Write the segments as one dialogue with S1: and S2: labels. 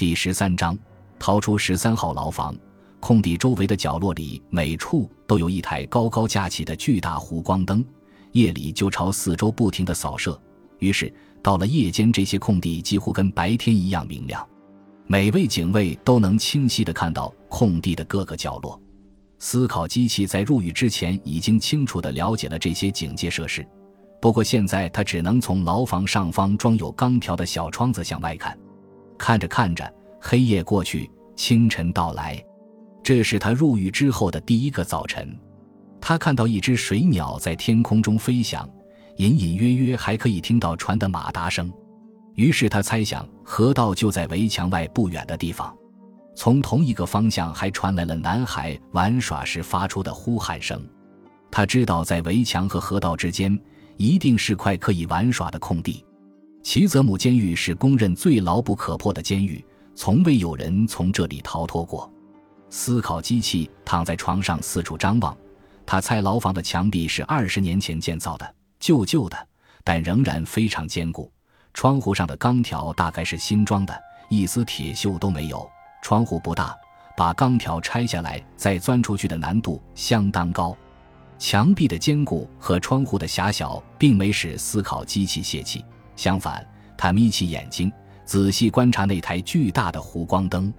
S1: 第十三章，逃出十三号牢房。空地周围的角落里，每处都有一台高高架起的巨大弧光灯，夜里就朝四周不停地扫射。于是到了夜间，这些空地几乎跟白天一样明亮。每位警卫都能清晰地看到空地的各个角落。思考机器在入狱之前已经清楚地了解了这些警戒设施，不过现在他只能从牢房上方装有钢条的小窗子向外看。看着看着，黑夜过去，清晨到来。这是他入狱之后的第一个早晨。他看到一只水鸟在天空中飞翔，隐隐约约还可以听到船的马达声。于是他猜想，河道就在围墙外不远的地方。从同一个方向还传来了男孩玩耍时发出的呼喊声。他知道，在围墙和河道之间一定是块可以玩耍的空地。齐泽姆监狱是公认最牢不可破的监狱，从未有人从这里逃脱过。思考机器躺在床上四处张望，他猜牢房的墙壁是二十年前建造的，旧旧的，但仍然非常坚固。窗户上的钢条大概是新装的，一丝铁锈都没有。窗户不大，把钢条拆下来再钻出去的难度相当高。墙壁的坚固和窗户的狭小并没使思考机器泄气，相反，他眯起眼睛仔细观察那台巨大的弧光灯。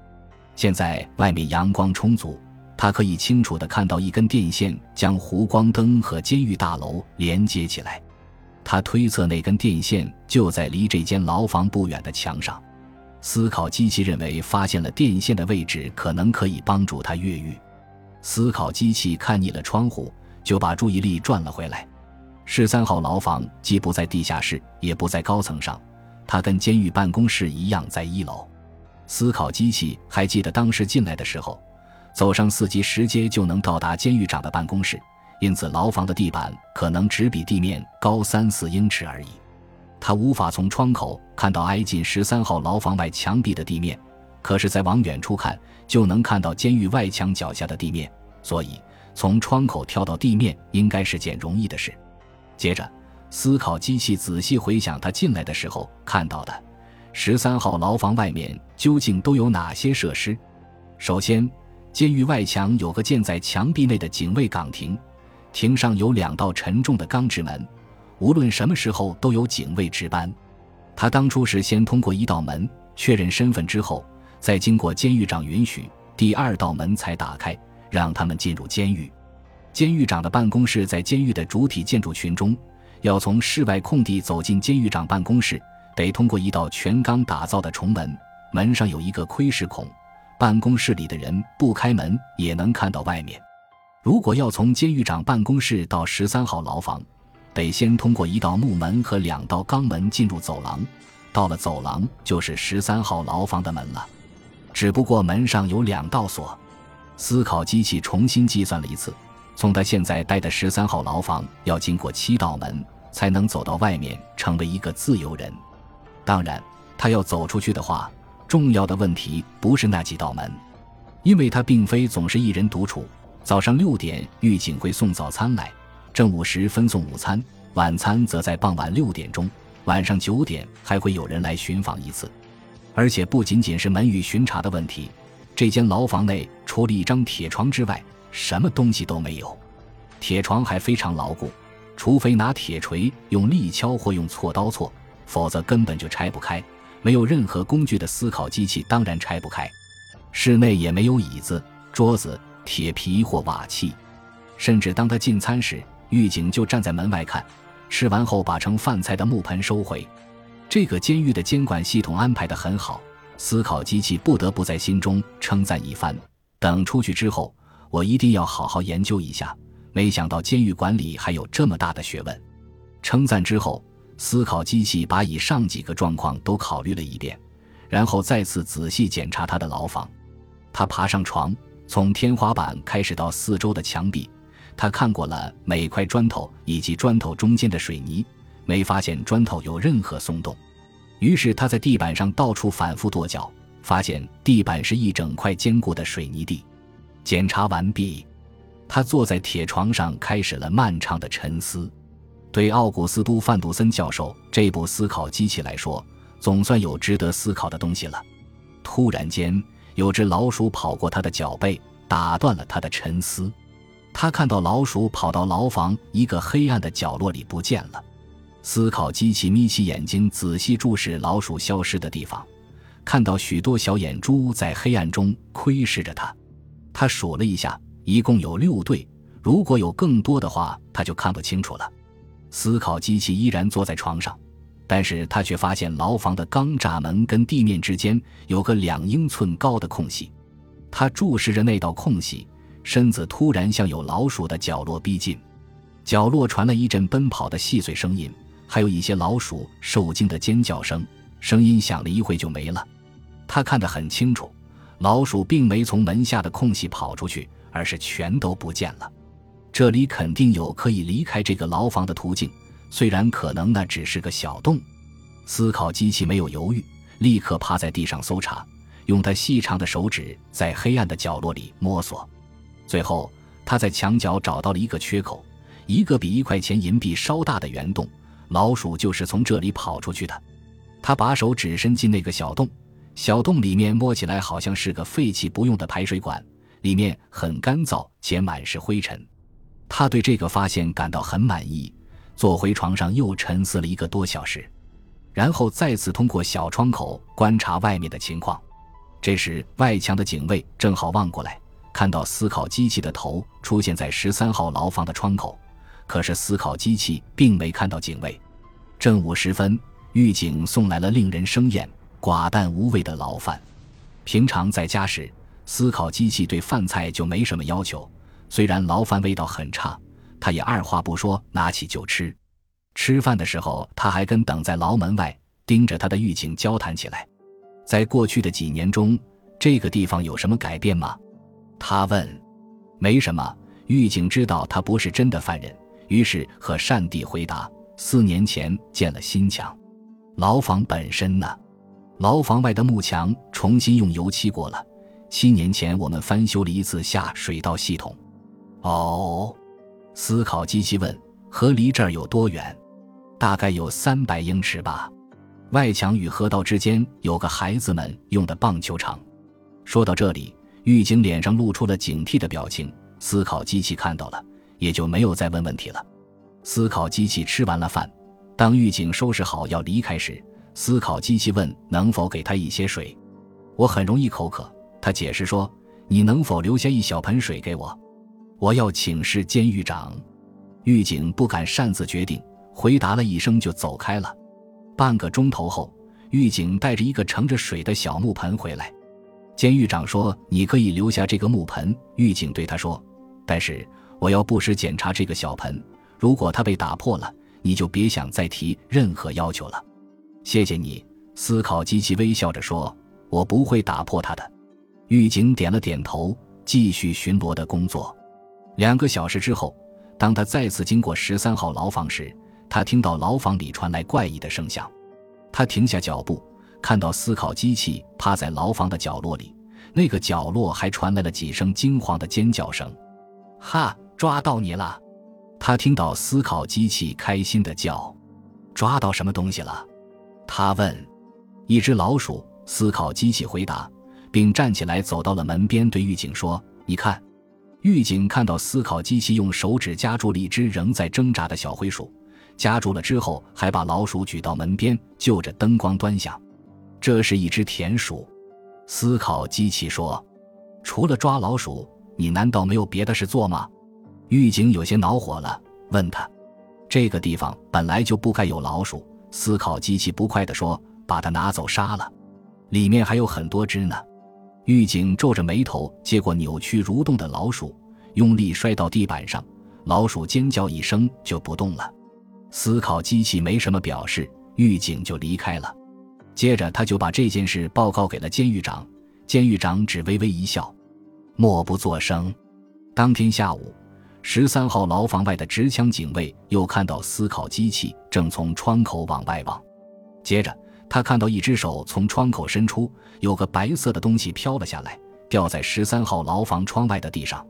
S1: 现在外面阳光充足，他可以清楚地看到一根电线将弧光灯和监狱大楼连接起来。他推测那根电线就在离这间牢房不远的墙上。思考机器认为发现了电线的位置，可能可以帮助他越狱。思考机器看腻了窗户，就把注意力转了回来。十三号牢房既不在地下室，也不在高层上，它跟监狱办公室一样在一楼。思考机器还记得当时进来的时候，走上四级石阶就能到达监狱长的办公室，因此牢房的地板可能只比地面高三四英尺而已。他无法从窗口看到挨近十三号牢房外墙壁的地面，可是再往远处看就能看到监狱外墙脚下的地面，所以从窗口跳到地面应该是件容易的事。接着，思考机器仔细回想他进来的时候看到的十三号牢房外面究竟都有哪些设施。首先，监狱外墙有个建在墙壁内的警卫岗亭，亭上有两道沉重的钢制门。无论什么时候都有警卫值班。他当初是先通过一道门确认身份之后，再经过监狱长允许，第二道门才打开，让他们进入监狱。监狱长的办公室在监狱的主体建筑群中，要从室外空地走进监狱长办公室，得通过一道全钢打造的重门，门上有一个窥视孔，办公室里的人不开门也能看到外面。如果要从监狱长办公室到十三号牢房，得先通过一道木门和两道钢门进入走廊，到了走廊就是十三号牢房的门了。只不过门上有两道锁。思考机器重新计算了一次，从他现在待的十三号牢房要经过七道门才能走到外面，成为一个自由人。当然，他要走出去的话，重要的问题不是那几道门，因为他并非总是一人独处。早上六点，狱警会送早餐来。正午时分送午餐，晚餐则在傍晚六点钟。晚上九点还会有人来巡访一次，而且不仅仅是门与巡查的问题。这间牢房内除了一张铁床之外，什么东西都没有。铁床还非常牢固，除非拿铁锤用力敲或用锉刀锉，否则根本就拆不开。没有任何工具的思考机器当然拆不开。室内也没有椅子、桌子、铁皮或瓦器，甚至当他进餐时。狱警就站在门外看，吃完后把盛饭菜的木盆收回。这个监狱的监管系统安排得很好，思考机器不得不在心中称赞一番。等出去之后，我一定要好好研究一下。没想到监狱管理还有这么大的学问。称赞之后，思考机器把以上几个状况都考虑了一遍，然后再次仔细检查他的牢房。他爬上床，从天花板开始到四周的墙壁。他看过了每块砖头以及砖头中间的水泥，没发现砖头有任何松动。于是他在地板上到处反复跺脚，发现地板是一整块坚固的水泥地。检查完毕，他坐在铁床上开始了漫长的沉思。对奥古斯都·范杜森教授这部思考机器来说，总算有值得思考的东西了。突然间，有只老鼠跑过他的脚背，打断了他的沉思。他看到老鼠跑到牢房一个黑暗的角落里不见了。思考机器眯起眼睛，仔细注视老鼠消失的地方，看到许多小眼珠在黑暗中窥视着他。他数了一下，一共有六对。如果有更多的话，他就看不清楚了。思考机器依然坐在床上，但是他却发现牢房的钢栅门跟地面之间有个两英寸高的空隙。他注视着那道空隙，身子突然向有老鼠的角落逼近。角落传来一阵奔跑的细碎声音。还有一些老鼠受惊的尖叫声，声音响了一会就没了。他看得很清楚，老鼠并没从门下的空隙跑出去，而是全都不见了。这里肯定有可以离开这个牢房的途径，虽然可能那只是个小洞。思考机器没有犹豫，立刻趴在地上搜查，用它细长的手指在黑暗的角落里摸索。最后，他在墙角找到了一个缺口，一个比一块钱银币稍大的圆洞。老鼠就是从这里跑出去的。他把手指伸进那个小洞，小洞里面摸起来好像是个废弃不用的排水管，里面很干燥且满是灰尘。他对这个发现感到很满意，坐回床上又沉思了一个多小时，然后再次通过小窗口观察外面的情况。这时，外墙的警卫正好望过来，看到思考机器的头出现在十三号牢房的窗口。可是思考机器并没看到警卫。正午时分，狱警送来了令人生厌、寡淡无味的牢饭。平常在家时，思考机器对饭菜就没什么要求。虽然牢饭味道很差，他也二话不说拿起就吃。吃饭的时候，他还跟等在牢门外盯着他的狱警交谈起来。在过去的几年中，这个地方有什么改变吗？他问。没什么。狱警知道他不是真的犯人。于是和善地回答：“四年前建了新墙，牢房本身呢？牢房外的幕墙重新用油漆过了。七年前我们翻修了一次下水道系统。”哦，思考机器问：“河离这儿有多远？大概有三百英尺吧。外墙与河道之间有个孩子们用的棒球场。”说到这里，狱警脸上露出了警惕的表情。思考机器看到了。也就没有再问问题了。思考机器吃完了饭，当狱警收拾好要离开时，思考机器问：“能否给他一些水？我很容易口渴。”他解释说：“你能否留下一小盆水给我？我要请示监狱长。”狱警不敢擅自决定，回答了一声就走开了。半个钟头后，狱警带着一个盛着水的小木盆回来。监狱长说：“你可以留下这个木盆。”狱警对他说：“但是。”我要不时检查这个小盆，如果它被打破了，你就别想再提任何要求了。谢谢你，思考机器微笑着说：“我不会打破它的。”狱警点了点头，继续巡逻的工作。两个小时之后，当他再次经过十三号牢房时，他听到牢房里传来怪异的声响。他停下脚步，看到思考机器趴在牢房的角落里，那个角落还传来了几声惊慌的尖叫声。哈！抓到你了！他听到思考机器开心的叫：“抓到什么东西了？”他问。“一只老鼠。”思考机器回答，并站起来走到了门边，对狱警说：“你看。”狱警看到思考机器用手指夹住了一只仍在挣扎的小灰鼠，夹住了之后，还把老鼠举到门边，就着灯光端详。这是一只田鼠。思考机器说：“除了抓老鼠，你难道没有别的事做吗？”狱警有些恼火了，问他：“这个地方本来就不该有老鼠。”思考机器不快地说：“把它拿走杀了，里面还有很多只呢。”狱警皱着眉头接过扭曲蠕动的老鼠，用力摔到地板上，老鼠尖叫一声就不动了。思考机器没什么表示，狱警就离开了。接着他就把这件事报告给了监狱长，监狱长只微微一笑，默不作声。当天下午。十三号牢房外的持枪警卫又看到思考机器正从窗口往外望，接着他看到一只手从窗口伸出，有个白色的东西飘了下来，掉在十三号牢房窗外的地上。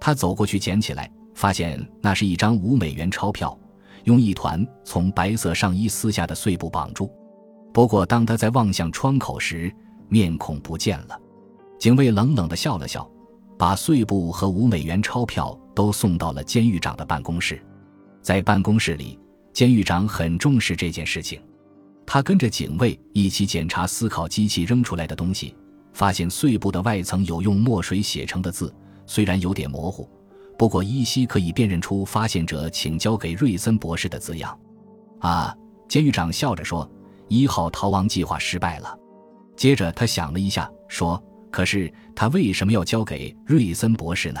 S1: 他走过去捡起来，发现那是一张五美元钞票，用一团从白色上衣撕下的碎布绑住。不过当他在望向窗口时，面孔不见了。警卫冷冷地笑了笑，把碎布和五美元钞票都送到了监狱长的办公室。在办公室里，监狱长很重视这件事情。他跟着警卫一起检查思考机器扔出来的东西，发现碎布的外层有用墨水写成的字，虽然有点模糊，不过依稀可以辨认出发现者请交给瑞森博士的字样。啊，监狱长笑着说：“一号逃亡计划失败了。”接着他想了一下，说：“可是他为什么要交给瑞森博士呢？”